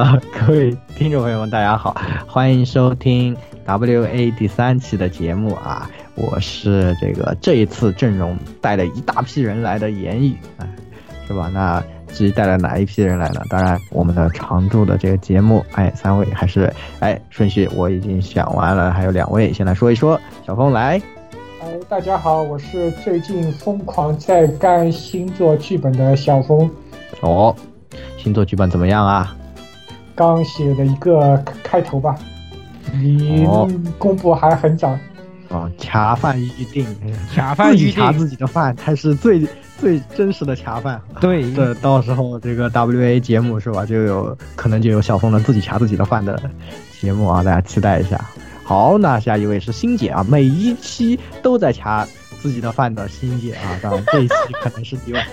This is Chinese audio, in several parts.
啊，各位听众朋友们，大家好，欢迎收听 WA 第三期的节目啊！我是这个这一次阵容带了一大批人来的言语啊，是吧？那至于带了哪一批人来呢？当然，我们的常驻的这个节目，哎，三位还是哎顺序我已经想完了，还有两位先来说一说。小峰来，哎，大家好，我是最近疯狂在干星座剧本的小峰。哦，星座剧本怎么样啊？刚写的一个开头吧，离公布还很早。哦，恰饭预定，恰饭预定，恰自己的饭才是最最真实的恰饭。对，这到时候这个 WA 节目是吧，就有可能就有小峰的自己恰自己的饭的节目啊，大家期待一下。好，那下一位是欣姐啊，每一期都在恰自己的饭的欣姐啊，当然这一期可能是例外。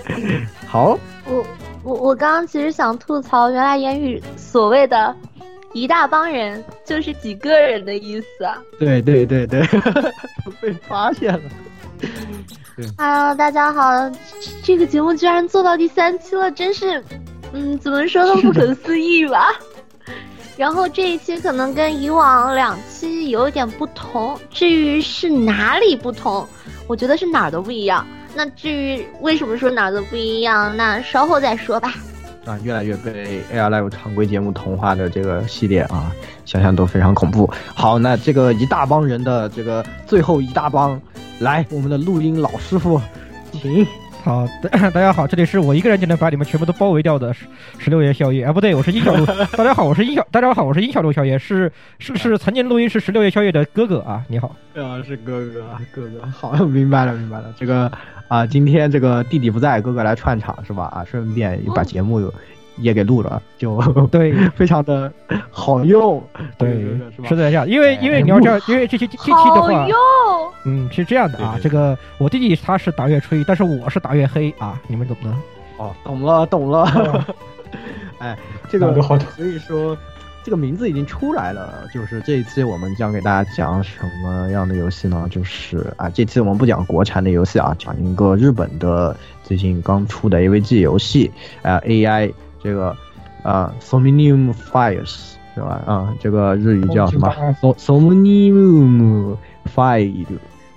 好，我我我刚刚其实想吐槽，原来言语所谓的。一大帮人就是几个人的意思啊！对对对对，被发现了。Hello，大家好，这个节目居然做到第三期了，真是，嗯，怎么说都不可思议吧。然后这一期可能跟以往两期有一点不同，至于是哪里不同，我觉得是哪儿都不一样。那至于为什么说哪儿都不一样，那稍后再说吧。啊，越来越被 AI Live 常规节目同化的这个系列啊，想想都非常恐怖。好，那这个一大帮人的这个最后一大帮，来，我们的录音老师傅，请。好，大家好，这里是我一个人就能把你们全部都包围掉的十十六夜宵夜啊，不对，我是殷小路。大家好，我是殷小，大家好，我是殷小路宵夜，是是是曾经录音是十六夜宵夜的哥哥啊，你好。啊，是哥哥，哥哥，好，明白了，明白了，这个。啊，今天这个弟弟不在，哥哥来串场是吧？啊，顺便把节目也给录了，就对，非常的好用，对，是这样。因为因为你要这样，因为这些这期的话，嗯，是这样的啊。这个我弟弟他是打月吹，但是我是打月黑啊，你们懂的。哦，懂了，懂了。哎，这个所以说。这个名字已经出来了，就是这一期我们将给大家讲什么样的游戏呢？就是啊，这期我们不讲国产的游戏啊，讲一个日本的最近刚出的 AVG 游戏啊，AI 这个啊，Somnium Fires 是吧？啊，这个日语叫什么？Somnium Fire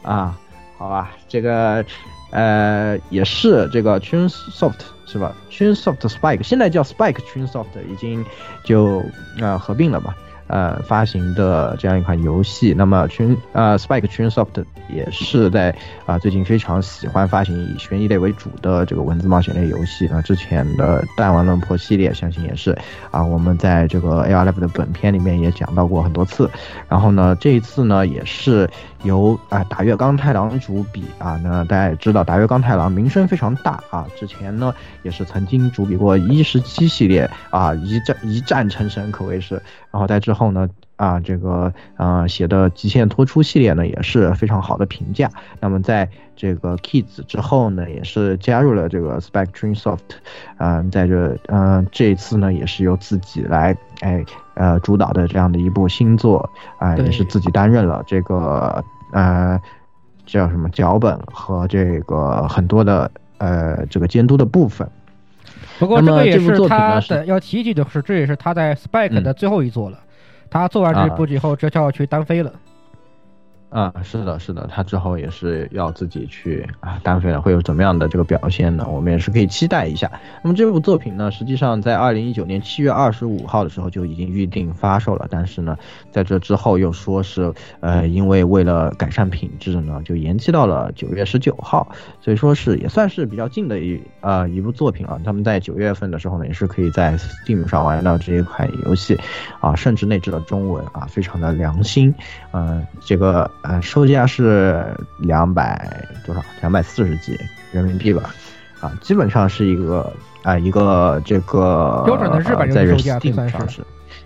啊，好吧，这个呃也是这个 Chunsoft。是吧？Chunsoft Spike 现在叫 Spike Chunsoft，已经就啊合并了吧？呃，发行的这样一款游戏，那么群呃 Spike Chunsoft 也是在啊最近非常喜欢发行以悬疑类为主的这个文字冒险类游戏。那之前的弹丸论破系列，相信也是啊我们在这个 ARF 的本片里面也讲到过很多次。然后呢，这一次呢也是由啊打月刚太郎主笔啊。那大家也知道，打月刚太郎名声非常大啊，之前呢也是曾经主笔过一十七系列啊，一战一战成神，可谓是。然后在之后呢，啊，这个呃写的极限脱出系列呢也是非常好的评价。那么在这个 Kids 之后呢，也是加入了这个 Spectrum Soft，嗯，在这嗯这一次呢也是由自己来哎呃主导的这样的一部新作啊，也是自己担任了这个呃叫什么脚本和这个很多的呃这个监督的部分。不过这个也是他的要提及的是，这也是他在 Spike 的最后一作了。他做完这部以后，这就要去单飞了。啊，是的，是的，他之后也是要自己去啊单飞了，会有怎么样的这个表现呢？我们也是可以期待一下。那么这部作品呢，实际上在二零一九年七月二十五号的时候就已经预定发售了，但是呢，在这之后又说是呃，因为为了改善品质呢，就延期到了九月十九号，所以说是也算是比较近的一呃一部作品啊。他们在九月份的时候呢，也是可以在 Steam 上玩到这一款游戏啊，甚至内置了中文啊，非常的良心，嗯，这个。呃，售价是两百多少？两百四十几人民币吧，啊，基本上是一个啊一个这个标准的日本在售价上是，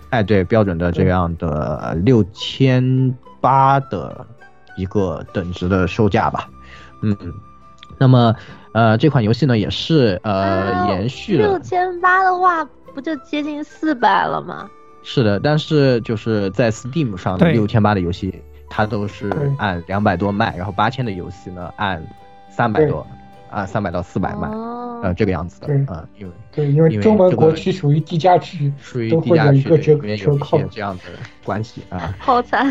哎，对，标准的这样的六千八的一个等值的售价吧，嗯，那么呃这款游戏呢也是呃延续了六千八的话，不就接近四百了吗？是的，但是就是在 Steam 上的六千八的游戏。它都是按两百多卖，然后八千的游戏呢按三百多，啊，三百到四百卖，呃，这个样子的啊，因为对，因为中文国区属于低价区，属于低价区，里面有一些这样的关系啊。好惨。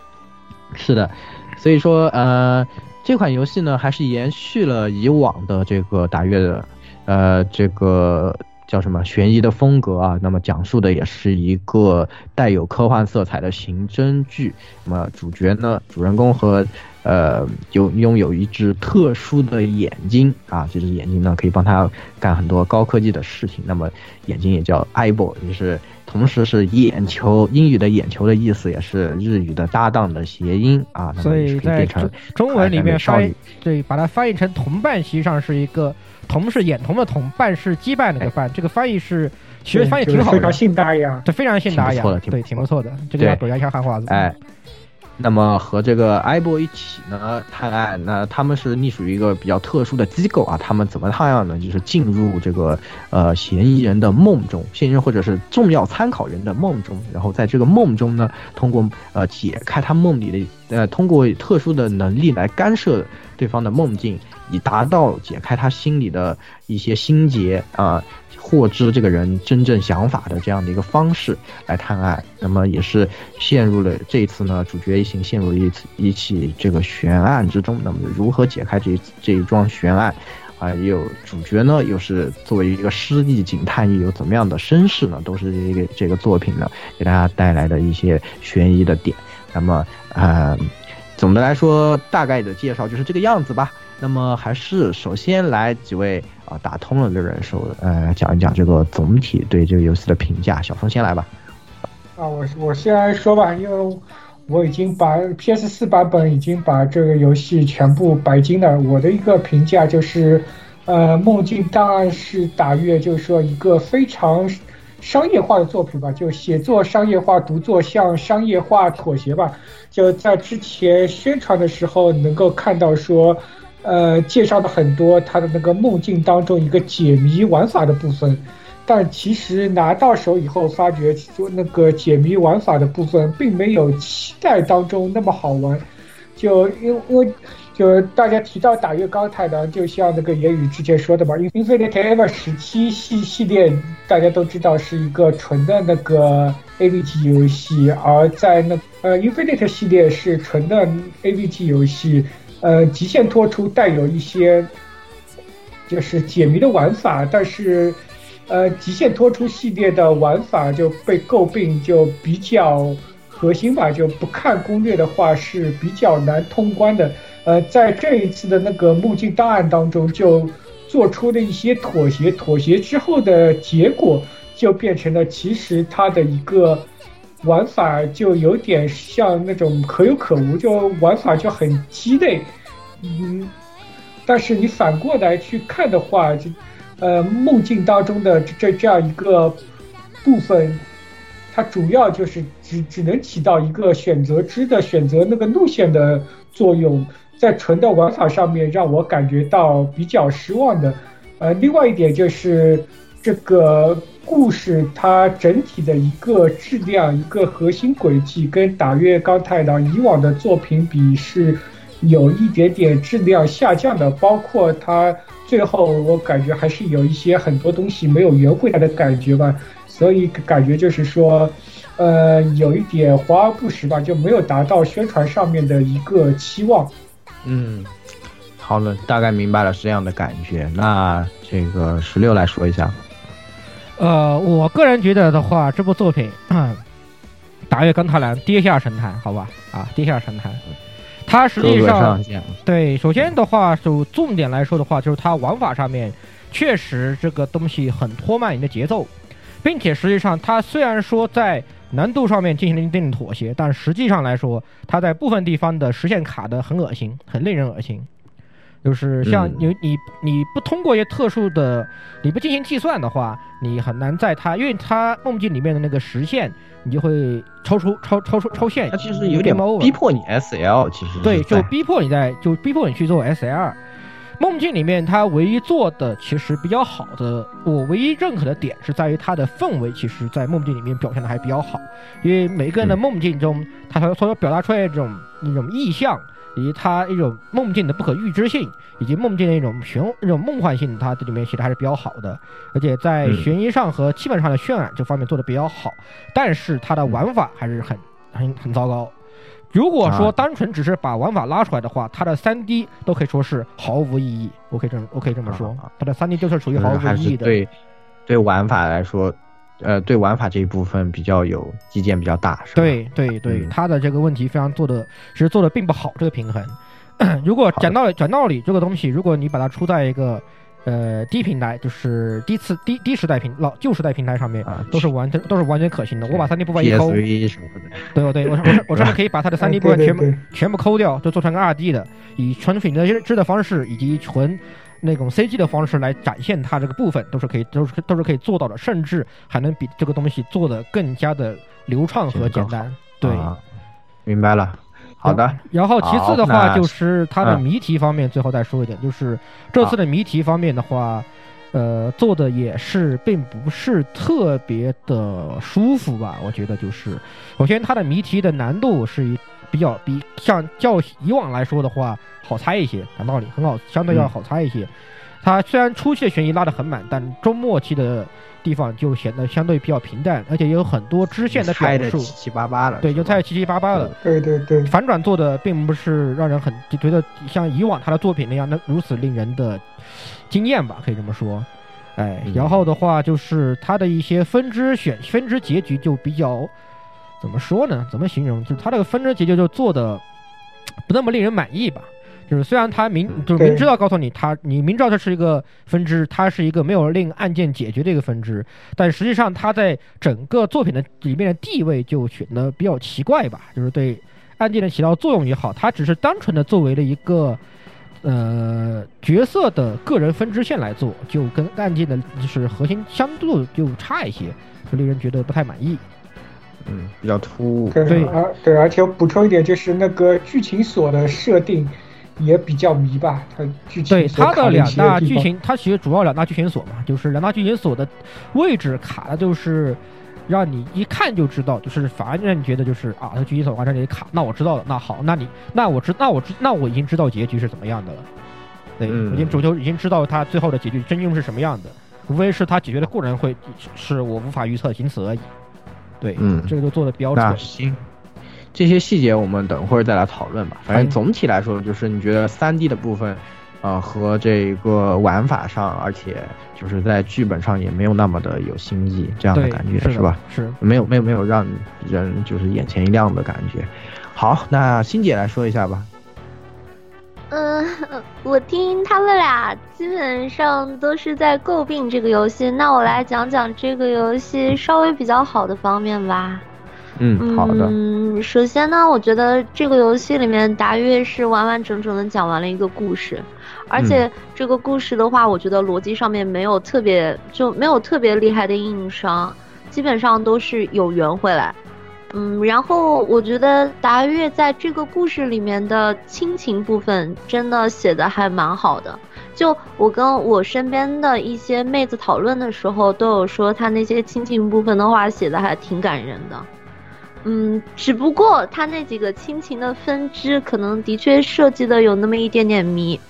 是的，所以说呃，这款游戏呢，还是延续了以往的这个打月的，呃，这个。叫什么悬疑的风格啊？那么讲述的也是一个带有科幻色彩的刑侦剧。那么主角呢，主人公和呃有拥有一只特殊的眼睛啊，这只眼睛呢可以帮他干很多高科技的事情。那么眼睛也叫 eyeball，也是同时是眼球，英语的眼球的意思也是日语的搭档的谐音啊。所以在中文里面翻对把它翻译成同伴，实际上是一个。同是眼瞳的瞳，伴是羁绊那个伴，这个翻译是其实翻译挺好的，非常信达雅，这，非常信达雅，对，挺不错的，这个要表扬一下汉化字。哎，那么和这个埃博一起呢探案，那他们是隶属于一个比较特殊的机构啊，他们怎么探案呢？就是进入这个呃嫌疑人的梦中，嫌疑人或者是重要参考人的梦中，然后在这个梦中呢，通过呃解开他梦里的呃通过特殊的能力来干涉对方的梦境。以达到解开他心里的一些心结啊，获知这个人真正想法的这样的一个方式来探案，那么也是陷入了这一次呢，主角一行陷入了一次一起这个悬案之中。那么如何解开这这一桩悬案啊？也有主角呢，又是作为一个失忆警探，又有怎么样的身世呢？都是这个这个作品呢给大家带来的一些悬疑的点。那么啊，总的来说，大概的介绍就是这个样子吧。那么还是首先来几位啊打通了的人手，呃讲一讲这个总体对这个游戏的评价。小峰先来吧。啊，我我先来说吧，因为我已经把 PS 四版本已经把这个游戏全部白金了。我的一个评价就是，呃，梦境档案是打月，就是说一个非常商业化的作品吧，就写作商业化，独作向商业化妥协吧。就在之前宣传的时候，能够看到说。呃，介绍了很多他的那个梦境当中一个解谜玩法的部分，但其实拿到手以后发觉，就那个解谜玩法的部分并没有期待当中那么好玩。就因为就大家提到打月高太郎，就像那个言语之前说的吧，因为《Infinite Ever》十七系系列大家都知道是一个纯的那个 AVG 游戏，而在那呃《Infinite》系列是纯的 AVG 游戏。呃，极限脱出带有一些就是解谜的玩法，但是，呃，极限脱出系列的玩法就被诟病就比较核心吧，就不看攻略的话是比较难通关的。呃，在这一次的那个梦境档案当中，就做出了一些妥协，妥协之后的结果就变成了其实它的一个。玩法就有点像那种可有可无，就玩法就很鸡肋，嗯，但是你反过来去看的话，就呃梦境当中的这这样一个部分，它主要就是只只能起到一个选择之的选择那个路线的作用，在纯的玩法上面让我感觉到比较失望的，呃，另外一点就是这个。故事它整体的一个质量、一个核心轨迹，跟打月刚太郎以往的作品比是有一点点质量下降的。包括它最后，我感觉还是有一些很多东西没有圆回来的感觉吧。所以感觉就是说，呃，有一点华而不实吧，就没有达到宣传上面的一个期望。嗯，好了，大概明白了是这样的感觉。那这个十六来说一下。呃，我个人觉得的话，这部作品《打月钢太郎》跌下神坛，好吧，啊，跌下神坛。它实际上对，首先的话，就重点来说的话，就是它玩法上面确实这个东西很拖慢你的节奏，并且实际上它虽然说在难度上面进行了一定的妥协，但实际上来说，它在部分地方的实现卡的很恶心，很令人恶心。就是像你你你不通过一些特殊的，你不进行计算的话，你很难在它，因为它梦境里面的那个实现，你就会超出超超出超限。它其实有点逼迫你 S L，其实对，就逼迫你在就逼迫你去做 S L。梦境里面它唯一做的其实比较好的，我唯一认可的点是在于它的氛围，其实在梦境里面表现的还比较好。因为每个人的梦境中，他所所表达出来的这种那种意象。以及它一种梦境的不可预知性，以及梦境的一种玄、那种梦幻性，它这里面写的还是比较好的。而且在悬疑上和气氛上的渲染这方面做的比较好，但是它的玩法还是很、很、很糟糕。如果说单纯只是把玩法拉出来的话，它的三 D 都可以说是毫无意义。我可以这么，我可以这么说，它的三 D 就是属于毫无意义的。对，对玩法来说。呃，对玩法这一部分比较有意见比较大，是吧？对对对，他的这个问题非常做的，其实做的并不好。这个平衡，如果讲道理讲道理，这个东西如果你把它出在一个呃低平台，就是低次低低时代平老旧时代平台上面，都是完全都是完全可行的。我把三 D 部分一抠，对对，我我我甚至可以把它的三 D 部分 全部全部抠掉，就做成个二 D 的，以纯品的质的方式以及纯。那种 CG 的方式来展现它这个部分都是可以，都是都是可以做到的，甚至还能比这个东西做的更加的流畅和简单。对，明白了。好的。然后其次的话就是它的谜题方面，最后再说一点，就是这次的谜题方面的话，呃，做的也是并不是特别的舒服吧？我觉得就是，首先它的谜题的难度是一。比较比像较以往来说的话好猜一些，讲道理很好，相对要好猜一些。它虽然初期的悬疑拉得很满，但中末期的地方就显得相对比较平淡，而且也有很多支线的表述，七七八八了。对，就猜七七八八了。对对对，反转做的并不是让人很觉得像以往他的作品那样那如此令人的惊艳吧，可以这么说。哎，然后的话就是他的一些分支选分支结局就比较。怎么说呢？怎么形容？就是它这个分支结局就做的不那么令人满意吧。就是虽然他明就是明知道告诉你他你明知道这是一个分支，它是一个没有令案件解决的一个分支，但实际上它在整个作品的里面的地位就显得比较奇怪吧。就是对案件的起到作用也好，它只是单纯的作为了一个呃角色的个人分支线来做，就跟案件的就是核心相度就差一些，就令人觉得不太满意。嗯，比较突兀。对，而对，而且我补充一点，就是那个剧情锁的设定也比较迷吧。它剧情对它的两大剧情，它其实主要两大剧情锁嘛，就是两大剧情锁的位置卡的，就是让你一看就知道，就是反而让你觉得就是啊，它剧情锁往这里卡，那我知道了，那好，那你那我知那我知那我已经知道结局是怎么样的了。对，已经主角已经知道他最后的结局真正是什么样的，无非是他解决的过程会是我无法预测，仅此而已。对，嗯，这个就做的比较准。行，这些细节我们等会儿再来讨论吧。反正总体来说，就是你觉得三 D 的部分，呃，和这个玩法上，而且就是在剧本上也没有那么的有新意，这样的感觉是吧？是，没有没有没有让人就是眼前一亮的感觉。好，那欣姐来说一下吧。嗯，我听他们俩基本上都是在诟病这个游戏，那我来讲讲这个游戏稍微比较好的方面吧。嗯，好的。嗯，首先呢，我觉得这个游戏里面达月是完完整整的讲完了一个故事，而且这个故事的话，我觉得逻辑上面没有特别就没有特别厉害的硬伤，基本上都是有圆回来。嗯，然后我觉得达月在这个故事里面的亲情部分真的写的还蛮好的。就我跟我身边的一些妹子讨论的时候，都有说他那些亲情部分的话写的还挺感人的。嗯，只不过他那几个亲情的分支可能的确设计的有那么一点点迷。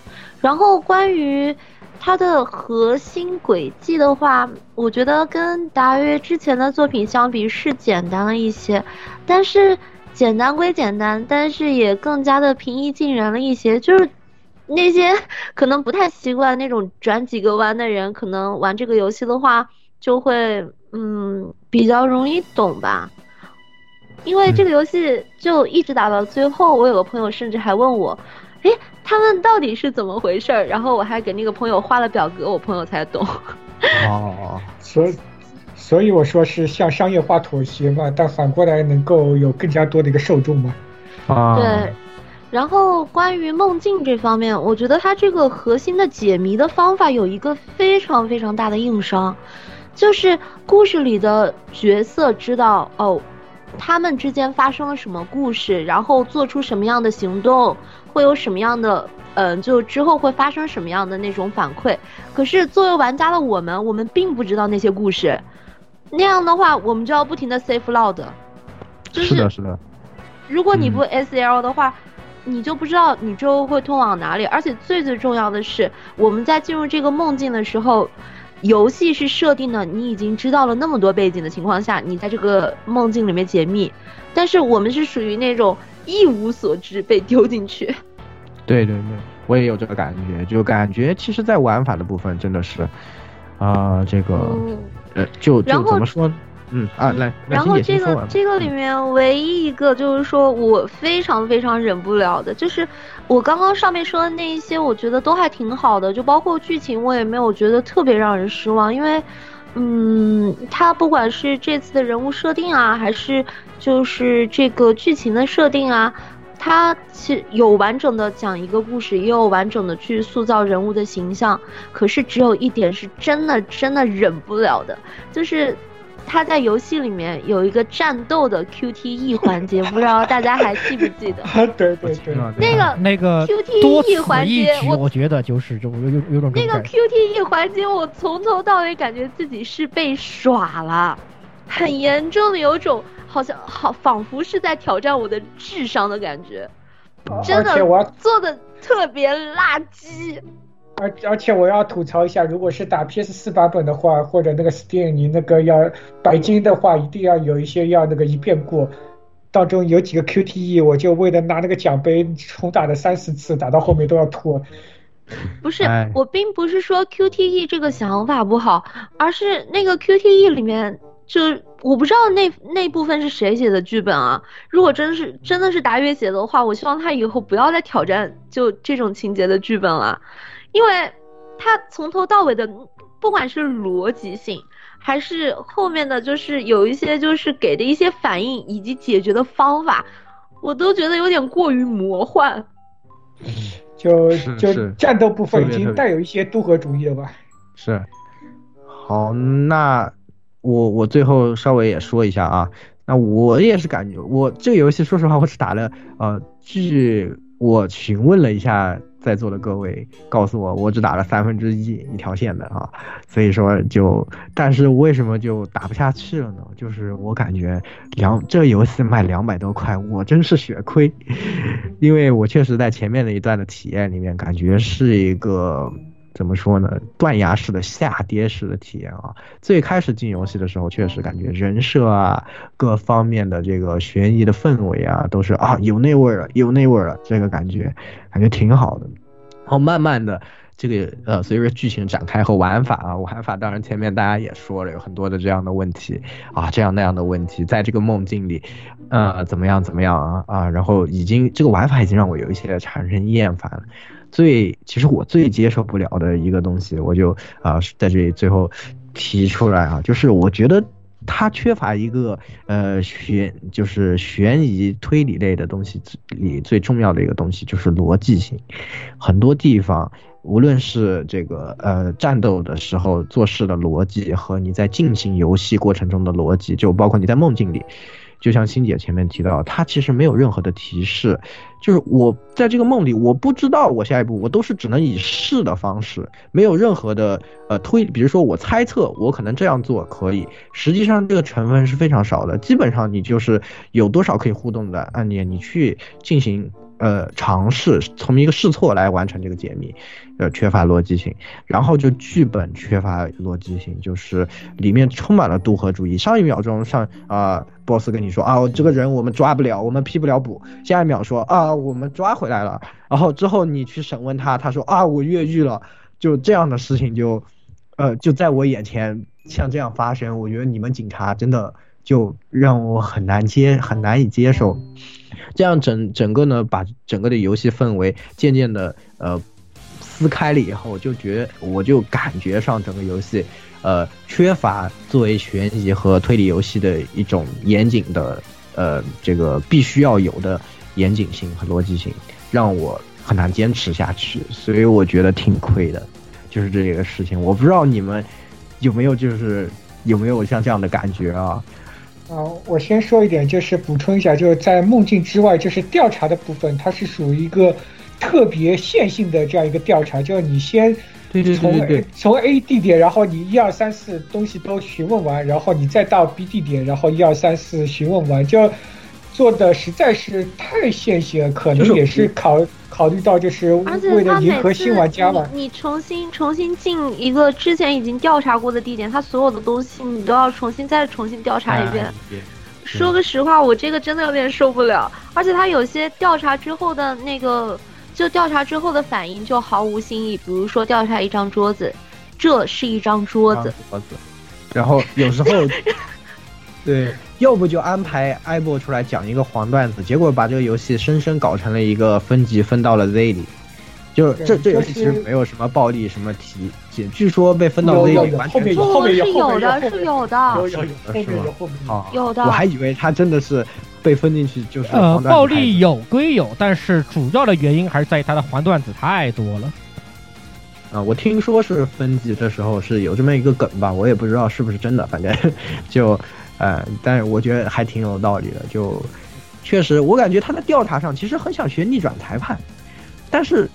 然后关于。它的核心轨迹的话，我觉得跟达约之前的作品相比是简单了一些，但是简单归简单，但是也更加的平易近人了一些。就是那些 可能不太习惯那种转几个弯的人，可能玩这个游戏的话，就会嗯比较容易懂吧。因为这个游戏就一直打到最后，我有个朋友甚至还问我。哎，他们到底是怎么回事儿？然后我还给那个朋友画了表格，我朋友才懂。哦，所以所以我说是向商业化妥协嘛，但反过来能够有更加多的一个受众嘛。啊，对。然后关于梦境这方面，我觉得它这个核心的解谜的方法有一个非常非常大的硬伤，就是故事里的角色知道哦，他们之间发生了什么故事，然后做出什么样的行动。会有什么样的，嗯，就之后会发生什么样的那种反馈？可是作为玩家的我们，我们并不知道那些故事。那样的话，我们就要不停的 save load。是的，是的。如果你不 S L 的话，你就不知道你之后会通往哪里。而且最最重要的是，我们在进入这个梦境的时候，游戏是设定的你已经知道了那么多背景的情况下，你在这个梦境里面解密。但是我们是属于那种一无所知被丢进去。对对对，我也有这个感觉，就感觉其实，在玩法的部分真的是，啊，这个，呃，就就怎么说？嗯啊，来，然后这个这个里面唯一一个就是说我非常非常忍不了的，就是我刚刚上面说的那一些，我觉得都还挺好的，就包括剧情，我也没有觉得特别让人失望，因为，嗯，它不管是这次的人物设定啊，还是就是这个剧情的设定啊。他其有完整的讲一个故事，也有完整的去塑造人物的形象。可是只有一点是真的真的忍不了的，就是他在游戏里面有一个战斗的 QTE 环节，不知道大家还记不记得？对对对，那个那个 QTE 环节，我我觉得就是就有有有种那个 QTE 环节，我从头到尾感觉自己是被耍了，很严重的有种。好像好，仿佛是在挑战我的智商的感觉，真的做的特别垃圾。而而且我要吐槽一下，如果是打 PS 四版本的话，或者那个 Steam，你那个要白金的话，一定要有一些要那个一遍过。当中有几个 QTE，我就为了拿那个奖杯重打了三四次，打到后面都要吐。不是，我并不是说 QTE 这个想法不好，而是那个 QTE 里面。就我不知道那那部分是谁写的剧本啊？如果真是真的是达月写的话，我希望他以后不要再挑战就这种情节的剧本了，因为它从头到尾的不管是逻辑性，还是后面的就是有一些就是给的一些反应以及解决的方法，我都觉得有点过于魔幻。就就战斗部分已经带有一些渡河主义了吧？是。好，那。我我最后稍微也说一下啊，那我也是感觉我这个游戏，说实话，我只打了呃，据我询问了一下在座的各位，告诉我我只打了三分之一一条线的啊，所以说就，但是为什么就打不下去了呢？就是我感觉两这游戏卖两百多块，我真是血亏，因为我确实在前面的一段的体验里面，感觉是一个。怎么说呢？断崖式的下跌式的体验啊！最开始进游戏的时候，确实感觉人设啊，各方面的这个悬疑的氛围啊，都是啊有那味儿了，有那味儿了，这个感觉感觉挺好的。然后慢慢的，这个呃，随着剧情展开和玩法啊，玩法当然前面大家也说了，有很多的这样的问题啊，这样那样的问题，在这个梦境里，呃，怎么样怎么样啊啊，然后已经这个玩法已经让我有一些产生厌烦了。最其实我最接受不了的一个东西，我就啊在这里最后提出来啊，就是我觉得它缺乏一个呃悬，就是悬疑推理类的东西里最重要的一个东西就是逻辑性，很多地方无论是这个呃战斗的时候做事的逻辑和你在进行游戏过程中的逻辑，就包括你在梦境里。就像欣姐前面提到，她其实没有任何的提示，就是我在这个梦里，我不知道我下一步，我都是只能以试的方式，没有任何的呃推，比如说我猜测我可能这样做可以，实际上这个成分是非常少的，基本上你就是有多少可以互动的案例，你去进行。呃，尝试从一个试错来完成这个解密，呃，缺乏逻辑性，然后就剧本缺乏逻辑性，就是里面充满了渡河主义。上一秒钟上啊，boss 跟你说啊，这个。人我们抓不了，我们批不了捕，下一秒说啊，我们抓回来了，然后之后你去审问他，他说啊，我越狱了，就这样的事情就，呃，就在我眼前像这样发生，我觉得你们警察真的就让我很难接，很难以接受。这样整整个呢，把整个的游戏氛围渐渐的呃撕开了以后，就觉我就感觉上整个游戏，呃缺乏作为悬疑和推理游戏的一种严谨的呃这个必须要有的严谨性和逻辑性，让我很难坚持下去，所以我觉得挺亏的，就是这个事情，我不知道你们有没有就是有没有像这样的感觉啊？啊，我先说一点，就是补充一下，就是在梦境之外，就是调查的部分，它是属于一个特别线性的这样一个调查，就是你先从从 A 地点，然后你一二三四东西都询问完，然后你再到 B 地点，然后一二三四询问完，就做的实在是太线性了，可能也是考考虑到就是为了迎合新玩家吧。你重新重新进一个之前已经调查过的地点，它所有的东西你都要重新再重新调查一遍。说个实话，我这个真的有点受不了。而且他有些调查之后的那个，就调查之后的反应就毫无新意。比如说调查一张桌子，这是一张桌子。桌子。然后有时候，对，要不就安排艾博出来讲一个黄段子，结果把这个游戏生生搞成了一个分级分到了 Z 里。就这这游戏其实没有什么暴力什么题，据说被分到 Z 里完全是有的，是有的，有有有后面有后面啊，有的。我还以为他真的是被分进去就是呃暴力有归有，但是主要的原因还是在于他的黄段子太多了。啊，我听说是分级的时候是有这么一个梗吧，我也不知道是不是真的，反正就呃，但是我觉得还挺有道理的，就确实我感觉他在调查上其实很想学逆转裁判，但是。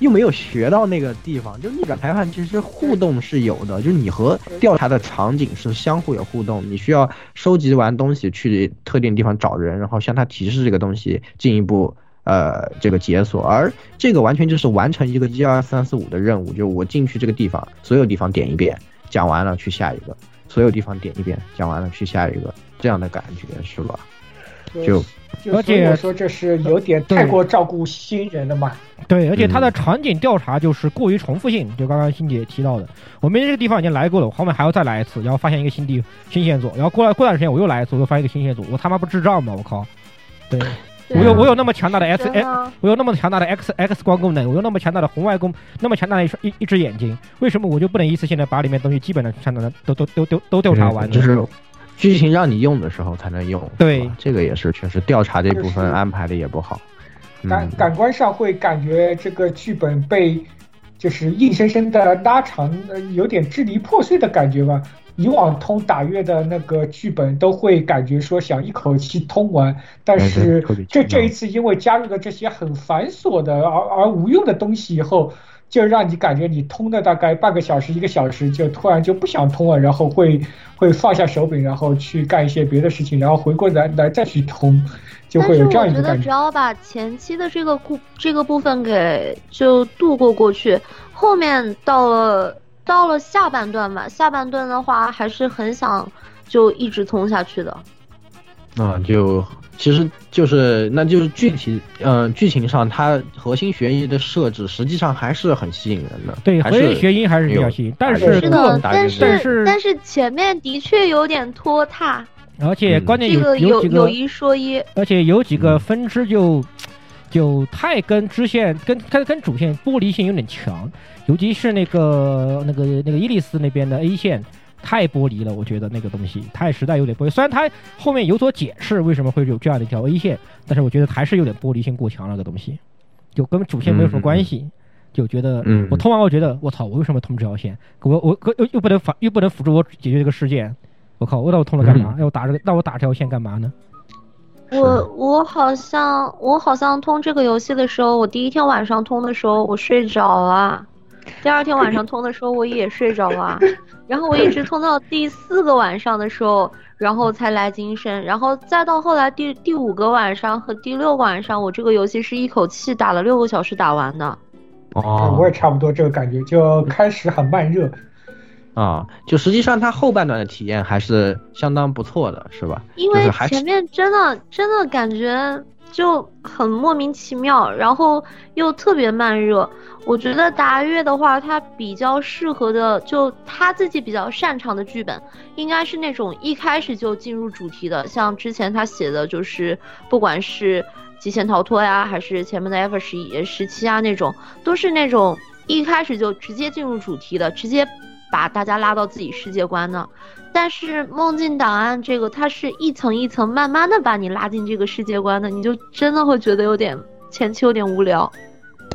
又没有学到那个地方，就逆转裁判其实互动是有的，就是你和调查的场景是相互有互动，你需要收集完东西去特定地方找人，然后向他提示这个东西进一步呃这个解锁，而这个完全就是完成一个一二三四五的任务，就我进去这个地方，所有地方点一遍，讲完了去下一个，所有地方点一遍，讲完了去下一个，这样的感觉是吧？就。而且说这是有点太过照顾新人了嘛？对，而且它的场景调查就是过于重复性，就刚刚欣姐提到的，我们这个地方已经来过了，我后面还要再来一次，然后发现一个新地新线索，然后过来过段时间我又来一次，我又发现一个新线索，我他妈不智障吗？我靠！对，我有我有那么强大的 X X，我有那么强大的 X X 光功能，我有那么强大的红外功，那么强大的一双一一只眼睛，为什么我就不能一次性的把里面东西基本的全都都都都都都调查完？就是。剧情让你用的时候才能用，对，这个也是确实调查这部分安排的也不好，感感官上会感觉这个剧本被就是硬生生的拉长，有点支离破碎的感觉吧。以往通打月的那个剧本都会感觉说想一口气通完，但是这这一次因为加入了这些很繁琐的而而无用的东西以后。就让你感觉你通了大概半个小时一个小时，就突然就不想通了，然后会 会放下手柄，然后去干一些别的事情，然后回过来来再去通，就会有这样一个感觉。只要把前期的这个故这个部分给就度过过去，后面到了到了下半段吧，下半段的话还是很想就一直冲下去的。啊，就。其实就是，那就是具体，嗯，剧情上它核心悬疑的设置，实际上还是很吸引人的。对，核心悬疑还是比较吸引，但是是的，但是但是前面的确有点拖沓。而且关键有有几个有一说一，而且有几个分支就就太跟支线跟跟跟主线剥离性有点强，尤其是那个那个那个伊利斯那边的 A 线。太剥离了，我觉得那个东西太实在，有点剥离。虽然它后面有所解释为什么会有这样的一条 A 线，但是我觉得还是有点剥离性过强了个东西，就跟主线没有什么关系。就觉得，嗯我通完我觉得，我操，我为什么通这条线？我我又又不能反又不能辅助我解决这个事件，我靠，我那我通了干嘛？要我打这个，那我打这条线干嘛呢？我我好像我好像通这个游戏的时候，我第一天晚上通的时候我睡着了。第二天晚上通的时候我也睡着了，然后我一直通到第四个晚上的时候，然后才来精神，然后再到后来第第五个晚上和第六个晚上，我这个游戏是一口气打了六个小时打完的。哦，我也差不多这个感觉，就开始很慢热。啊，就实际上它后半段的体验还是相当不错的，是吧？因为前面真的真的感觉就很莫名其妙，然后又特别慢热。我觉得达月的话，他比较适合的，就他自己比较擅长的剧本，应该是那种一开始就进入主题的，像之前他写的就是，不管是极限逃脱呀，还是前面的 F 十一、十七啊那种，都是那种一开始就直接进入主题的，直接把大家拉到自己世界观的。但是梦境档案这个，它是一层一层慢慢的把你拉进这个世界观的，你就真的会觉得有点前期有点无聊。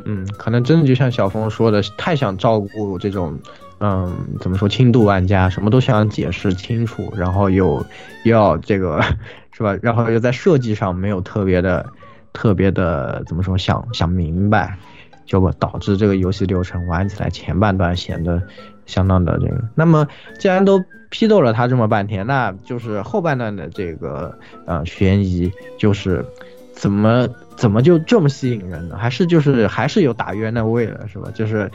嗯，可能真的就像小峰说的，太想照顾这种，嗯，怎么说轻度玩家，什么都想解释清楚，然后又又要这个，是吧？然后又在设计上没有特别的、特别的怎么说，想想明白，就导致这个游戏流程玩起来前半段显得相当的这个。那么既然都批斗了他这么半天，那就是后半段的这个呃悬疑就是怎么怎么就这么吸引人呢？还是就是还是有打约那味了，是吧？就是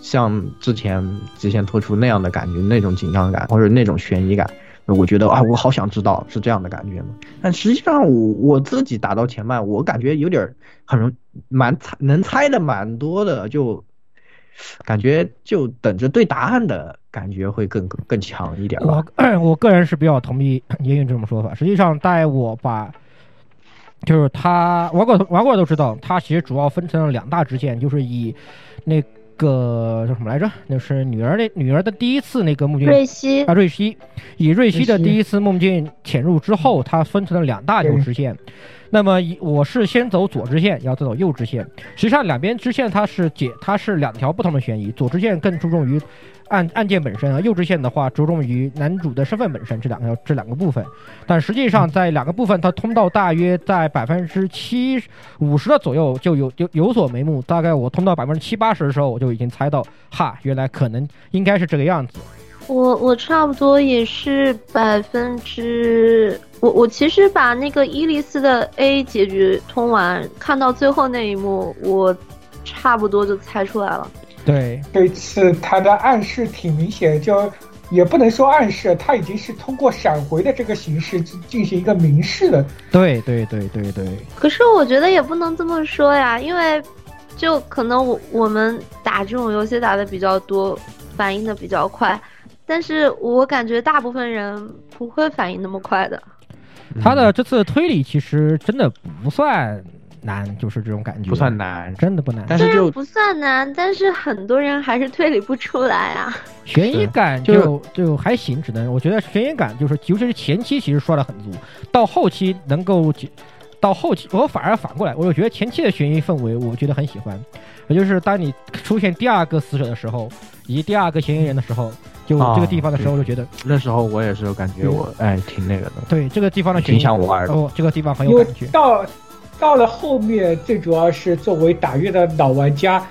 像之前极限突出那样的感觉，那种紧张感或者那种悬疑感。我觉得啊，我好想知道是这样的感觉吗？但实际上我我自己打到前半，我感觉有点很容蛮猜能猜的蛮多的，就感觉就等着对答案的感觉会更更强一点。我 我个人是比较同意莹莹这种说法。实际上，在我把就是他玩过玩过都知道，他其实主要分成了两大支线，就是以那。个叫什么来着？那是女儿那女儿的第一次那个梦境。瑞希啊，瑞希，以瑞希的第一次梦境潜入之后，它分成了两大条支线。那么我是先走左支线，然后再走右支线。实际上两边支线它是解，它是两条不同的悬疑。左支线更注重于。案案件本身啊，幼稚线的话着重于男主的身份本身这两个这两个部分，但实际上在两个部分，它通道大约在百分之七五十的左右就有有有所眉目。大概我通到百分之七八十的时候，我就已经猜到，哈，原来可能应该是这个样子。我我差不多也是百分之，我我其实把那个伊丽丝的 A 结局通完，看到最后那一幕，我差不多就猜出来了。对，这次他的暗示挺明显，就也不能说暗示，他已经是通过闪回的这个形式进行一个明示了。对对对对对。可是我觉得也不能这么说呀，因为就可能我我们打这种游戏打的比较多，反应的比较快，但是我感觉大部分人不会反应那么快的。他的这次推理其实真的不算。难就是这种感觉，不算难，真的不难。但是就不算难，但是很多人还是推理不出来啊。悬疑感就就还行，只能我觉得悬疑感就是，尤其是前期其实刷的很足，到后期能够，到后期我反而反过来，我就觉得前期的悬疑氛围我觉得很喜欢。也就是当你出现第二个死者的时候，以及第二个嫌疑人的时候，就这个地方的时候，就觉得那时候我也是感觉我哎挺那个的。对这个地方的挺想玩的，哦，这个地方很有感觉。到到了后面，最主要是作为打月的老玩家，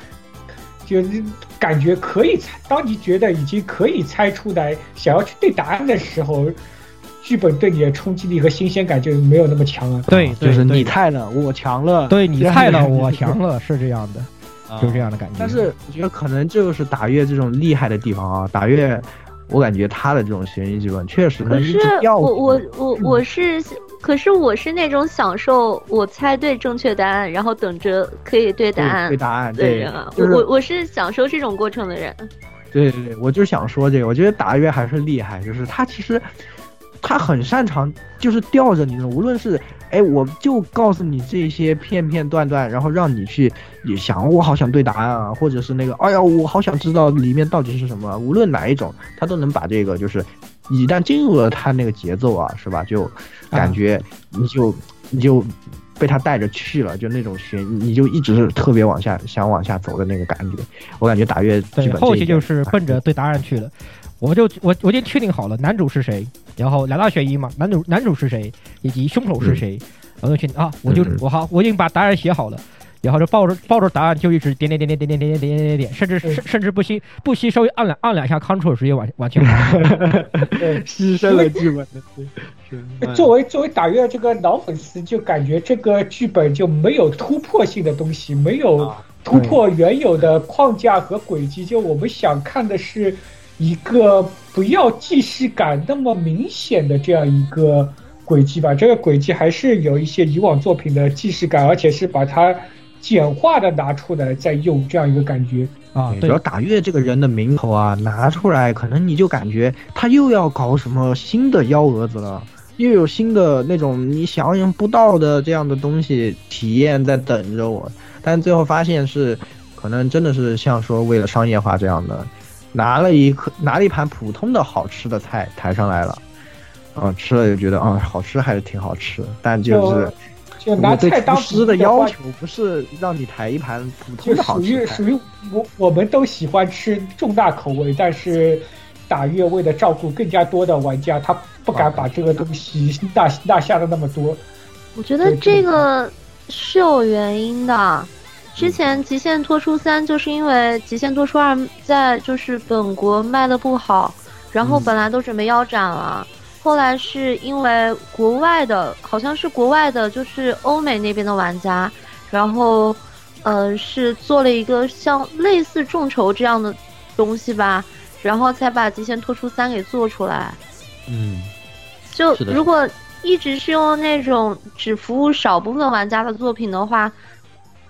就感觉可以猜。当你觉得已经可以猜出来，想要去对答案的时候，剧本对你的冲击力和新鲜感就没有那么强了。对，就是你菜了，我强了。对你菜了，我强了，是这样的，就是这样的感觉。但是我觉得可能就是打月这种厉害的地方啊，打月，我感觉他的这种悬疑剧本确实能一直吊。我我我我是。可是我是那种享受我猜对正确答案，然后等着可以对答案对答案的人啊！我我是享受这种过程的人。对对对，我就想说这个，我觉得打月还是厉害，就是他其实他很擅长，就是吊着你的，无论是哎，我就告诉你这些片片段段，然后让你去也想，我好想对答案啊，或者是那个，哎呀，我好想知道里面到底是什么，无论哪一种，他都能把这个就是。一旦进入了他那个节奏啊，是吧？就感觉你就你就被他带着去了，就那种悬，你就一直是特别往下想往下走的那个感觉。我感觉打月对后期就是奔着对答案去了。我就我我已经确定好了男主是谁，然后两大悬疑嘛，男主男主是谁，以及凶手是谁，我就确定啊，我就我好，我已经把答案写好了。然后就抱着抱着答案就一直点点点点点点点点点点点，甚至甚甚至不惜不惜稍微按两按两下 Ctrl 直接往往前牺牲了剧本的。作为作为打月这个老粉丝，就感觉这个剧本就没有突破性的东西，没有突破原有的框架和轨迹。就我们想看的是一个不要既视感那么明显的这样一个轨迹吧。这个轨迹还是有一些以往作品的既视感，而且是把它。简化的拿出来再用，这样一个感觉啊。主要打月这个人的名头啊，拿出来，可能你就感觉他又要搞什么新的幺蛾子了，又有新的那种你想象不到的这样的东西体验在等着我。但最后发现是，可能真的是像说为了商业化这样的，拿了一颗 拿了一盘普通的好吃的菜抬上来了，啊，吃了就觉得啊好吃还是挺好吃，但就是。就拿菜当师的要求不是让你抬一盘普通的好吃属于属于我我们都喜欢吃重大口味，但是打越为了照顾更加多的玩家，他不敢把这个东西大大下的那么多。我觉得这个是有原因的，之前《极限脱出三》就是因为《极限脱出二》在就是本国卖的不好，然后本来都准备腰斩了，后来是因为国外的，好像是国外的，就是欧美那边的玩家，然后，呃，是做了一个像类似众筹这样的东西吧，然后才把《极限脱出三》给做出来。嗯，就如果一直是用那种只服务少部分玩家的作品的话。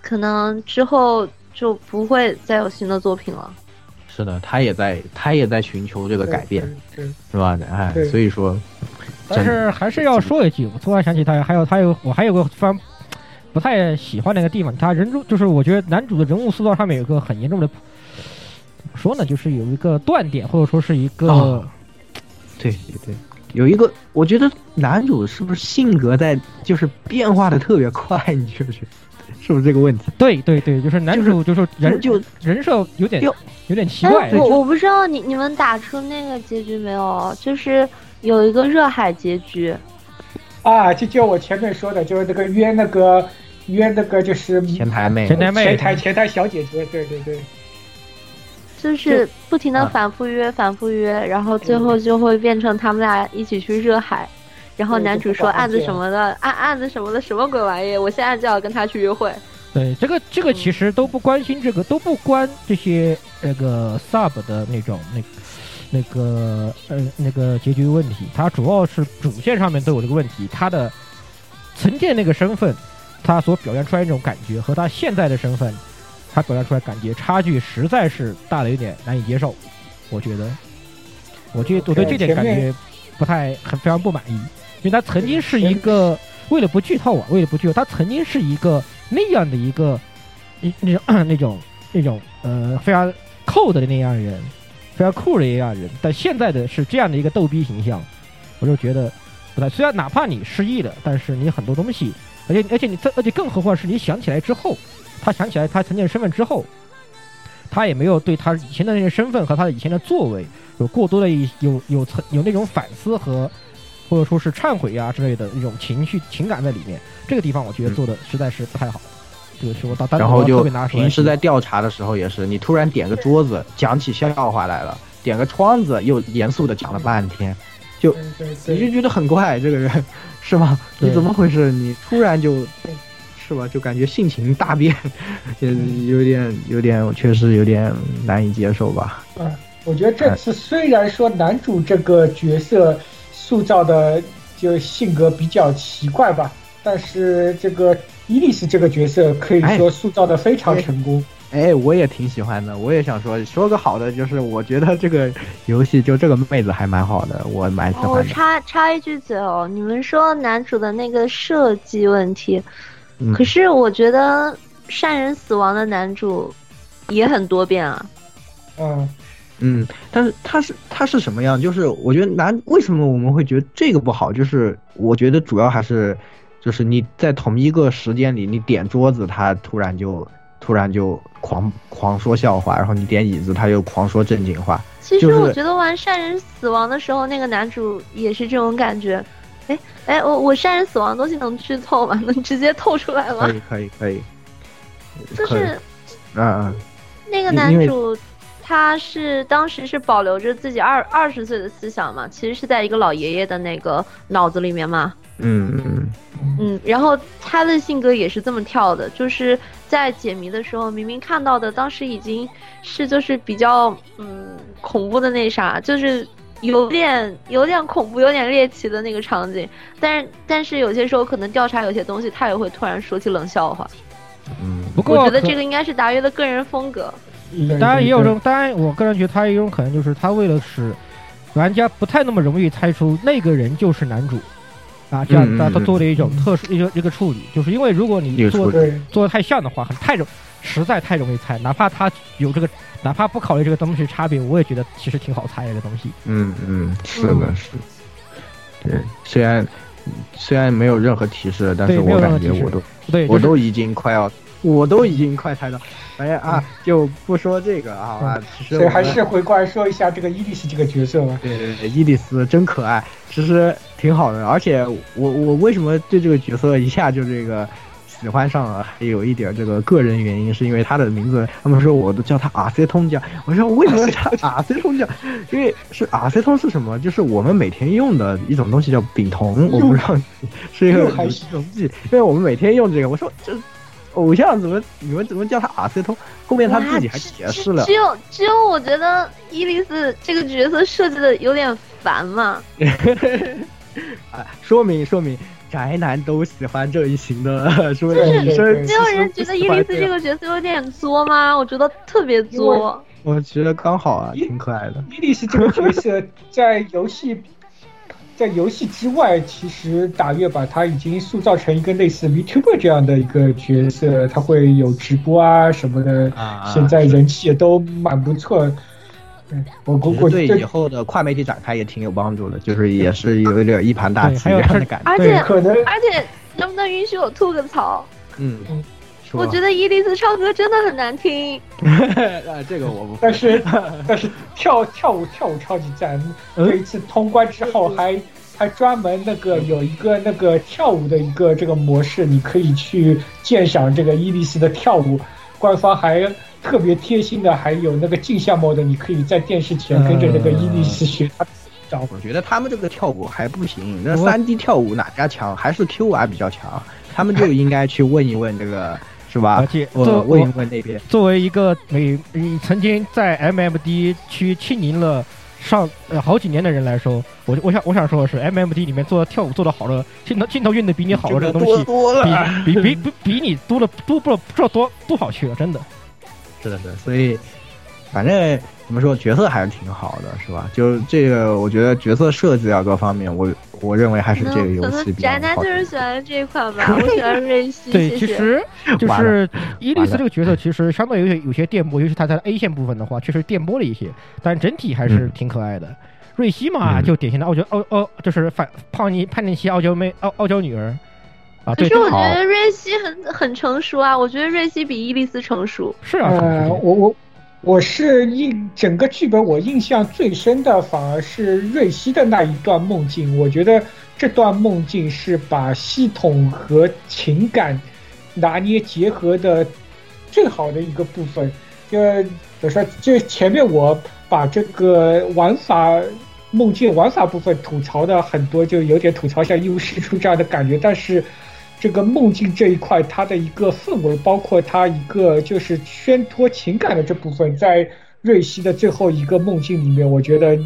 可能之后就不会再有新的作品了。是的，他也在，他也在寻求这个改变，是吧？哎，所以说，但是还是要说一句，我突然想起他，还有他有我还有个非常不太喜欢那个地方，他人物就是我觉得男主的人物塑造上面有一个很严重的，怎么说呢？就是有一个断点，或者说是一个，对对对，有一个，我觉得男主是不是性格在就是变化的特别快？你觉不觉得？是不是这个问题？对对对，就是男主就是人就人设有点有点奇怪。我我不知道你你们打出那个结局没有？就是有一个热海结局。啊，就就我前面说的，就是那个约那个约那个就是前台妹前台妹前台前台小姐姐，对对对。就是不停的反复约反复约，然后最后就会变成他们俩一起去热海。然后男主说案子什么的，案案子什么的，什么鬼玩意？我现在就要跟他去约会。对，这个这个其实都不关心，这个都不关这些那个 sub 的那种那那个呃那个结局问题。它主要是主线上面都有这个问题。他的曾经那个身份，他所表现出来那种感觉和他现在的身份，他表现出来感觉差距实在是大的有点难以接受。我觉得，我觉我对这点感觉不太很非常不满意。因为他曾经是一个，为了不剧透啊，为了不剧透，他曾经是一个那样的一个，那那种 那种那种呃非常酷的那样人，非常酷的一样人。但现在的是这样的一个逗逼形象，我就觉得不太。虽然哪怕你失忆了，但是你很多东西，而且而且你这而且更何况是你想起来之后，他想起来他曾经的身份之后，他也没有对他以前的那些身份和他的以前的作为有过多的有有曾有那种反思和。或者说是忏悔呀之类的一种情绪情感在里面，这个地方我觉得做的实在是不太好。这个是我到然后就平时在调查的时候也是，你突然点个桌子讲起笑话来了，点个窗子又严肃的讲了半天，就你就觉得很怪，这个人是吗？你怎么回事？你突然就，是吧？就感觉性情大变，有有点有点确实有点难以接受吧。嗯，我觉得这次虽然说男主这个角色。塑造的就性格比较奇怪吧，但是这个伊丽丝这个角色可以说塑造的非常成功。哎，我也挺喜欢的，我也想说说个好的，就是我觉得这个游戏就这个妹子还蛮好的，我蛮喜欢的。我插插一句嘴哦，你们说男主的那个设计问题，可是我觉得善人死亡的男主也很多变啊。嗯。嗯，但是他是他是什么样？就是我觉得男为什么我们会觉得这个不好？就是我觉得主要还是，就是你在同一个时间里，你点桌子，他突然就突然就狂狂说笑话，然后你点椅子，他又狂说正经话。其实我觉得玩善人死亡的时候，那个男主也是这种感觉。哎哎，我我善人死亡的东西能剧透吗？能直接透出来吗？可以可以可以。就是，嗯嗯，那个男主。他是当时是保留着自己二二十岁的思想嘛，其实是在一个老爷爷的那个脑子里面嘛。嗯嗯嗯。然后他的性格也是这么跳的，就是在解谜的时候，明明看到的当时已经是就是比较嗯恐怖的那啥，就是有点有点恐怖、有点猎奇的那个场景，但是但是有些时候可能调查有些东西，他也会突然说起冷笑话。嗯，不过我觉得这个应该是达约的个人风格。当然也有这种，当然我个人觉得他一种可能就是他为了使玩家不太那么容易猜出那个人就是男主啊，这样他他做了一种特殊一个一个处理，就是因为如果你做做的太像的话，很太容实在太容易猜，哪怕他有这个，哪怕不考虑这个东西差别，我也觉得其实挺好猜的东西。嗯嗯，是的，是。对，虽然虽然没有任何提示，但是我感觉我都对，我都已经快要。我都已经快猜到，哎呀啊，就不说这个啊，其实所以还是回过来说一下这个伊丽丝这个角色吧。对对对，伊丽丝真可爱，其实挺好的。而且我我为什么对这个角色一下就这个喜欢上了，还有一点这个个人原因，是因为他的名字，他们说我都叫他阿塞通酱。我说为什么叫阿塞通酱？因为是阿塞通是什么？就是我们每天用的一种东西叫丙酮，我不知道 是一个什么东西，因为我们每天用这个。我说这偶像怎么你们怎么叫他阿塞通？后面他自己还解释了。只有只有我觉得伊丽丝这个角色设计的有点烦嘛。啊，说明说明。宅男都喜欢这一型的，是不是？没有人觉得伊丽丝这个角色有点作吗？我觉得特别作。我觉得刚好啊，挺可爱的。伊丽丝这个角色在游戏，在游戏之外，其实打月把他已经塑造成一个类似 VTuber 这样的一个角色，他会有直播啊什么的，现在人气也都蛮不错。我估计对以后的跨媒体展开也挺有帮助的，就是也是有点一盘大棋这样的感觉。而且可能，而且能不能允许我吐个槽？嗯，我觉得伊丽丝唱歌真的很难听。啊，这个我不。但是 但是跳跳舞跳舞超级赞。这一次通关之后还还专门那个有一个那个跳舞的一个这个模式，你可以去鉴赏这个伊丽丝的跳舞。官方还。特别贴心的，还有那个镜像模的，你可以在电视前跟着那个伊丽丝学他跳。我觉得他们这个跳舞还不行，那三 D 跳舞哪家强？还是 Q 玩比较强。他们就应该去问一问这个，是吧？而且问一问那边。作为一个每曾经在 MMD 区亲临了上呃好几年的人来说，我我想我想说的是，MMD 里面做的跳舞做的好的镜头镜头运的比你好的这个东西，比比比比比你多了多不不知道多多少去了，真的。是的，是的，所以，反正怎么说，角色还是挺好的，是吧？就这个，我觉得角色设计啊，各方面，我我认为还是这个游戏比较好。宅男就是喜欢这一款吧，我喜欢瑞希。对，其实 就是伊丽丝这个角色，其实相对有些有些电波，尤其他在 A 线部分的话，确实电波了一些，但整体还是挺可爱的。瑞希嘛，就典型的傲娇傲傲，就是反叛逆叛逆期傲娇妹傲傲娇女儿。啊，可是我觉得瑞希很很成熟啊，我觉得瑞希比伊丽丝成熟。是啊，我我我是印整个剧本我印象最深的反而是瑞希的那一段梦境，我觉得这段梦境是把系统和情感拿捏结合的最好的一个部分。就比如说，就前面我把这个玩法梦境玩法部分吐槽的很多，就有点吐槽像一无是处这样的感觉，但是。这个梦境这一块，它的一个氛围，包括它一个就是宣托情感的这部分，在瑞希的最后一个梦境里面，我觉得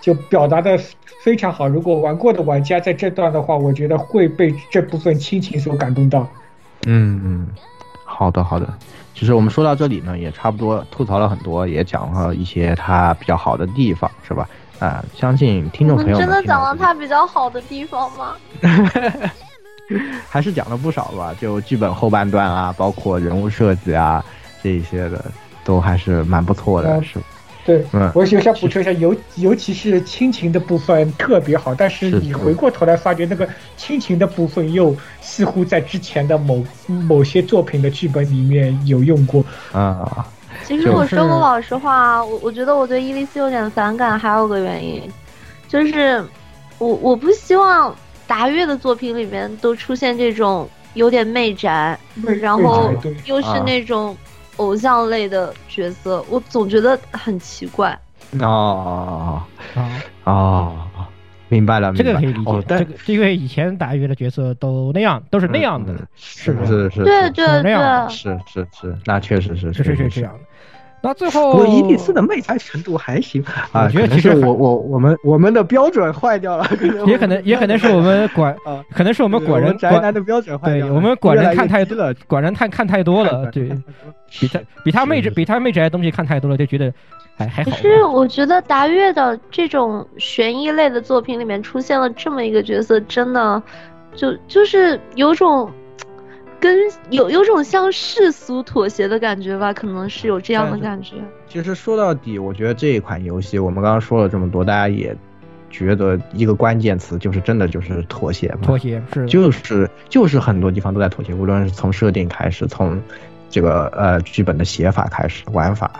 就表达的非常好。如果玩过的玩家在这段的话，我觉得会被这部分亲情所感动到。嗯嗯，好的好的。其实我们说到这里呢，也差不多吐槽了很多，也讲了一些它比较好的地方，是吧？啊，相信听众朋友们真的讲了它比较好的地方吗？还是讲了不少吧，就剧本后半段啊，包括人物设计啊，这一些的都还是蛮不错的，是对，嗯，我想补充一下，尤尤其是亲情的部分特别好，但是你回过头来发觉，那个亲情的部分又似乎在之前的某某些作品的剧本里面有用过啊。其实我说个老实话，我我觉得我对伊丽丝有点反感，还有个原因，就是我我不希望。达月的作品里面都出现这种有点媚宅，然后又是那种偶像类的角色，我总觉得很奇怪。哦哦哦，明白了，这个可以理解。这个因为以前达月的角色都那样，都是那样的，是是是，对对对，是是是，那确实是，确实是这样的。那最后，不过伊丽丝的媚态程度还行啊。我觉得其实我我我们我们的标准坏掉了，也可能也可能是我们管，可能是我们管人宅男的标准坏掉了。我们管人看太多了，管人看看太多了，对，比他比他妹宅比他妹宅的东西看太多了，就觉得还还好。可是我觉得达月的这种悬疑类的作品里面出现了这么一个角色，真的就就是有种。跟有有种向世俗妥协的感觉吧，可能是有这样的感觉。其实说到底，我觉得这一款游戏，我们刚刚说了这么多，大家也觉得一个关键词就是真的就是妥协嘛。妥协是，就是就是很多地方都在妥协，无论是从设定开始，从这个呃剧本的写法开始，玩法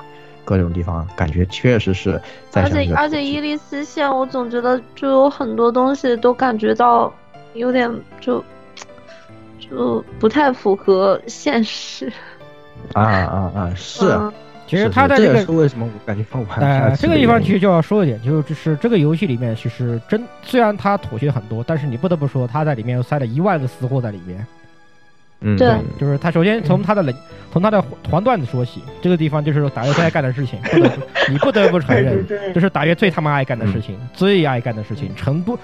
各种地方，感觉确实是在。而且而且伊利丝线，我总觉得就有很多东西都感觉到有点就。就不太符合现实。啊啊啊！是，其实他在这个是为什么我感觉放不哎，这个地方其实就要说一点，就就是这个游戏里面其实真虽然他妥协很多，但是你不得不说他在里面又塞了一万个私货在里面。嗯，对，就是他首先从他的冷，从他的黄段子说起，这个地方就是打月最爱干的事情，不得不你不得不承认，这是打月最他妈爱干的事情，最爱干的事情，程度，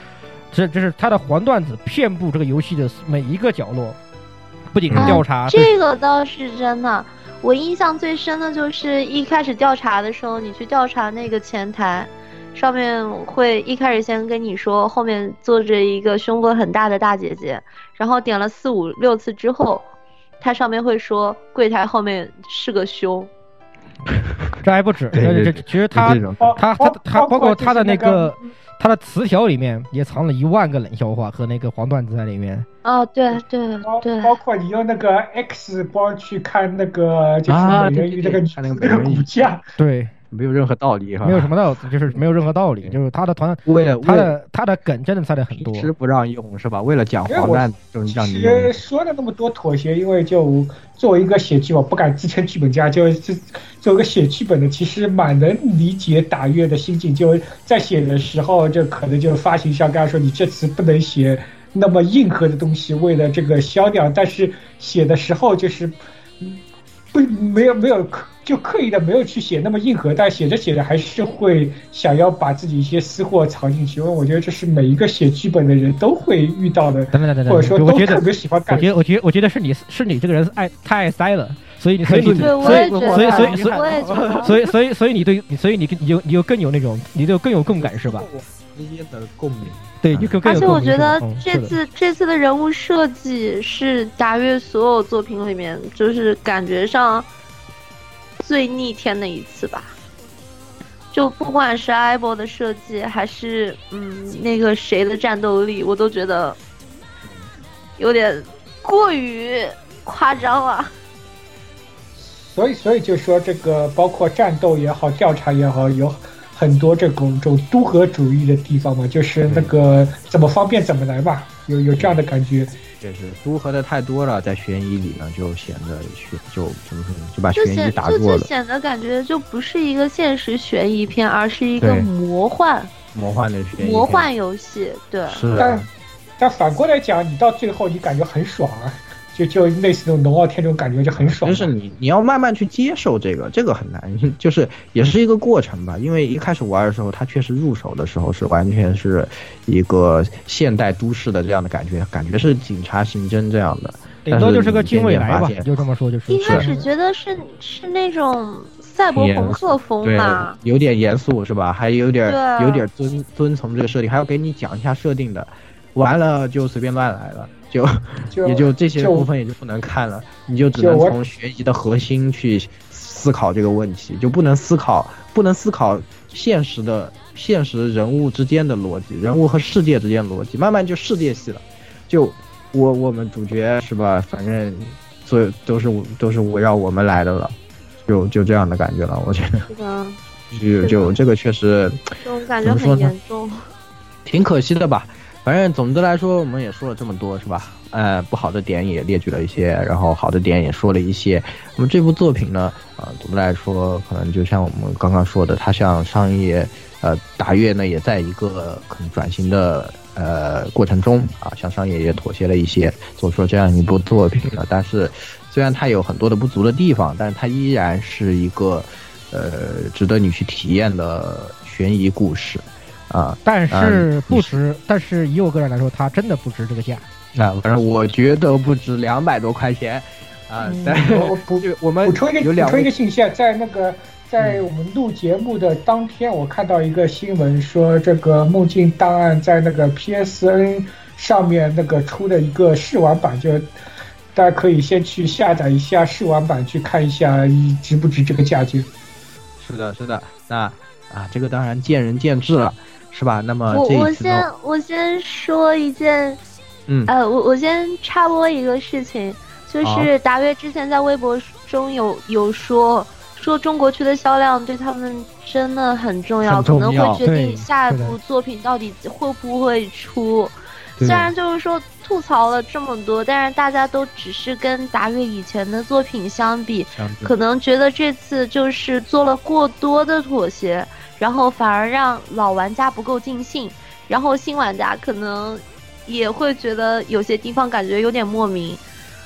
这这是他的黄段子遍布这个游戏的每一个角落，不仅是调查，这个倒是真的。我印象最深的就是一开始调查的时候，你去调查那个前台，上面会一开始先跟你说后面坐着一个胸部很大的大姐姐，然后点了四五六次之后，它上面会说柜台后面是个胸。这还不止，这这其实他他他他包括他的那个。他的词条里面也藏了一万个冷笑话和那个黄段子在里面。哦，对对对，包括你用那个 X 光去看那个就是美人鱼那个那个骨架，对。没有任何道理哈，没有什么道理，就是没有任何道理，就是他的团为了他的他的梗真的塞的很多，其实不让用是吧？为了讲黄段，就是让你说了那么多妥协，因为就作为一个写剧，我不敢自称剧本家，就是作为一个写剧本的，其实蛮能理解打月的心境。就在写的时候，就可能就发行商跟他说，你这次不能写那么硬核的东西，为了这个销量。但是写的时候就是，不没有没有就刻意的没有去写那么硬核，但写着写着还是会想要把自己一些私货藏进去，因为我觉得这是每一个写剧本的人都会遇到的。等等等等，或者说我觉得特别喜欢感觉，我觉得我觉得我觉得是你是你这个人爱太爱塞了。所以你，所以你，所以，所以，所以，所以，所以，所以，所以你对，所以你，你就，你就更有那种，你就更有共感是吧？之间的共鸣。对，而且我觉得这次这次的人物设计是达月所有作品里面就是感觉上。最逆天的一次吧，就不管是艾博的设计，还是嗯那个谁的战斗力，我都觉得有点过于夸张了。所以，所以就说这个，包括战斗也好，调查也好，有很多这种这种都合主义的地方嘛，就是那个怎么方便怎么来嘛，有有这样的感觉。就是都合的太多了，在悬疑里呢，就显得悬就怎么说呢，就把悬疑打弱了。就显得感觉就不是一个现实悬疑片，而是一个魔幻魔幻的悬疑魔幻游戏。对，是。但但反过来讲，你到最后你感觉很爽啊。就就类似那种龙傲天这种感觉就很爽，就是你你要慢慢去接受这个，这个很难，就是也是一个过程吧。因为一开始玩的时候，它确实入手的时候是完全是一个现代都市的这样的感觉，感觉是警察刑侦这样的，顶多就是个经纬来吧，就这么说就是。一开始觉得是是那种赛博朋克风嘛，有点严肃是吧？还有点有点遵遵从这个设定，还要给你讲一下设定的，完了就随便乱来了。就也就这些部分也就不能看了，你就只能从学习的核心去思考这个问题，就不能思考不能思考现实的现实人物之间的逻辑，人物和世界之间的逻辑，慢慢就世界系了。就我我们主角是吧？反正所有都是都是围绕我们来的了，就就这样的感觉了。我觉得是的，就就这个确实这种感觉很严重，挺可惜的吧。反正总的来说，我们也说了这么多，是吧？呃，不好的点也列举了一些，然后好的点也说了一些。那么这部作品呢，呃，总的来说，可能就像我们刚刚说的，它像商业，呃，达月呢也在一个可能转型的呃过程中啊，向商业也妥协了一些，做出了这样一部作品呢。但是，虽然它有很多的不足的地方，但是它依然是一个呃值得你去体验的悬疑故事。啊，但是不值，但是以我个人来说，它真的不值这个价。啊，反正我觉得不值两百多块钱。啊，但我补我们补充一个补充一个信息啊，在那个在我们录节目的当天，我看到一个新闻说，这个《梦境档案》在那个 PSN 上面那个出了一个试玩版，就大家可以先去下载一下试玩版，去看一下值不值这个价钱。是的，是的，那啊，这个当然见仁见智了。是吧？那么我我先我先说一件，嗯呃，我我先插播一个事情，就是达月之前在微博中有有说说中国区的销量对他们真的很重要，可能会决定下一部作品到底会不会出。虽然就是说吐槽了这么多，但是大家都只是跟达月以前的作品相比，可能觉得这次就是做了过多的妥协，然后反而让老玩家不够尽兴，然后新玩家可能也会觉得有些地方感觉有点莫名。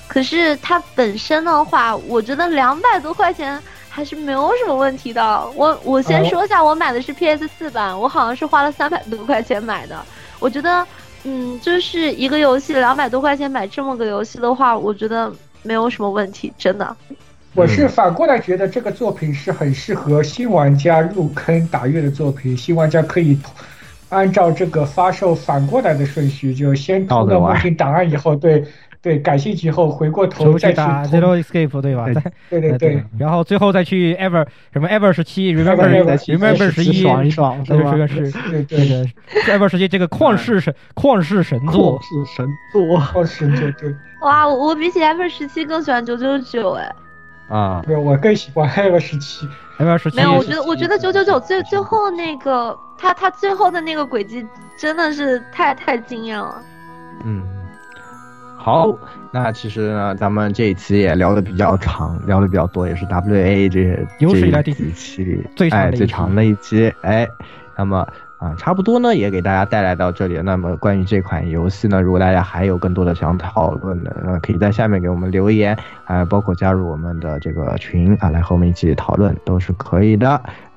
可是它本身的话，我觉得两百多块钱还是没有什么问题的。我我先说一下，我买的是 PS 四版，我好像是花了三百多块钱买的。我觉得，嗯，就是一个游戏两百多块钱买这么个游戏的话，我觉得没有什么问题，真的。我是反过来觉得这个作品是很适合新玩家入坑打月的作品，新玩家可以按照这个发售反过来的顺序，就先通了梦境档案以后，对。对，感兴趣后回过头再去打 Zero Escape，对吧？对 对对，然后最后再去 Ever 什么 Ever 十七，Remember Remember 十一，爽一爽，这个是对对对，Ever 十七这个旷世神旷世神作，旷世神作，旷世对对。哇，我我比起 Ever 十七更喜欢九九九哎。啊，对，我更喜欢 Ever 十七，Ever 十七。没有，我觉得我觉得九九九最最后那个他他最后的那个轨迹真的是太太惊艳了。嗯。好，那其实呢，咱们这一期也聊的比较长，聊的比较多，也是 W A 这这几期哎最长的一期哎，那么啊差不多呢也给大家带来到这里。那么关于这款游戏呢，如果大家还有更多的想讨论的，那可以在下面给我们留言啊，包括加入我们的这个群啊，来和我们一起讨论都是可以的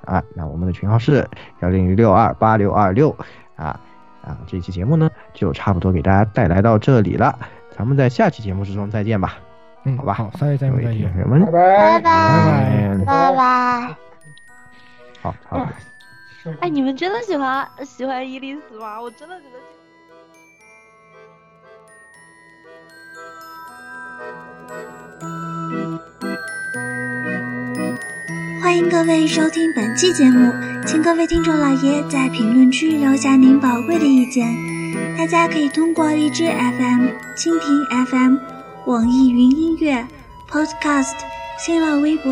啊。那我们的群号是幺零六二八六二六啊啊，这期节目呢就差不多给大家带来到这里了。咱们在下期节目之中再见吧，嗯，好吧，好，下期节目再见，拜拜，拜拜，拜拜，好，好，哎，你们真的喜欢喜欢伊丽丝吗？我真的觉得。欢迎各位收听本期节目，请各位听众老爷在评论区留下您宝贵的意见。大家可以通过荔枝 FM、蜻蜓 FM、网易云音乐、Podcast、新浪微博、